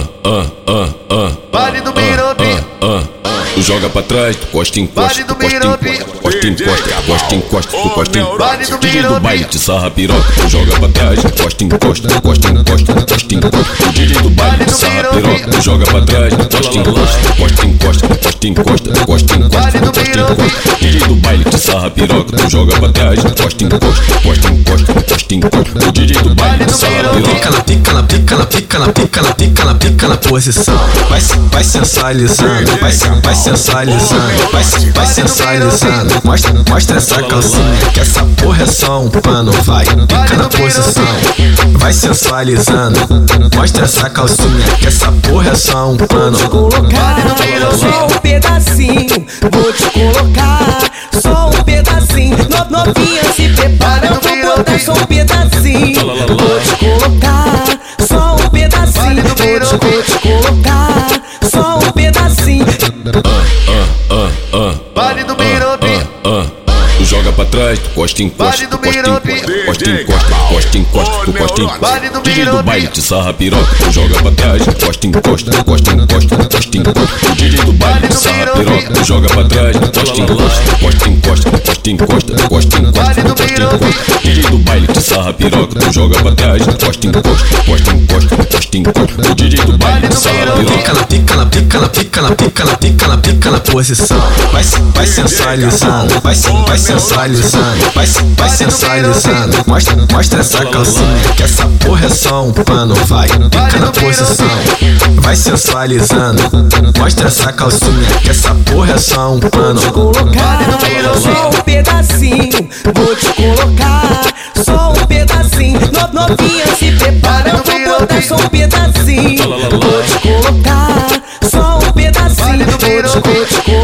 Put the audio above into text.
ah, ah, ah, ah. Vale do Birubi. Ah, ah. Tu joga pra trás, tu costa encosta, tu costa encosta, costa encosta, costa encosta, tu costa encosta. DJ do baile te sarra piroca, tu joga pra trás, costa encosta, costa encosta, costa encosta. DJ do baile te sarra piroca, tu joga pra trás, costa encosta, costa encosta, costa encosta, costa encosta, costa encosta. DJ do baile te sarra piroca, tu joga pra trás, costa encosta, costa encosta, costa encosta. DJ do baile te sarra piroca. Pica na pica na pica na pica na pica na posição. Vai, vai sensualizando, vai, vai sensualizando, vai, vai sensualizando. Mostra, mostra essa calcinha que essa porra é só um pano. Vai, pica na posição, vai sensualizando. Mostra essa calcinha que essa porra é só um pano. colocar só um pedacinho, vou te colocar só um pedacinho. No, novinha se prepara, vou botar só um pedacinho. Do ah. Tu joga pra trás, tu costa encosta, tu costa encosta, costa encosta, costa encosta, tu costa encosta. DJ do baile te sarra piroca, tu joga pra trás, costa encosta, costa encosta, costa encosta. O DJ do baile te sarra piroca, tu joga pra trás, costa encosta, costa encosta, costa encosta, costa encosta, costa encosta. DJ do baile te sarra piroca, tu joga pra trás, costa encosta, costa encosta, costa encosta. O DJ do baile te sarra piroca. Pica na pica na pica na pica na pica na posição. Vai, vai sensualizando, vai, vai sensualizando, vai, vai sensualizando. Mostra, mostra essa calcinha que essa porra é só um pano. Vai, pica na posição, vai sensualizando. Mostra essa calcinha que essa porra é só um pano. colocar só um pedacinho, vou te colocar só um pedacinho. No, novinha se prepara, vou botar só um pedacinho. Vou te colocar bitch.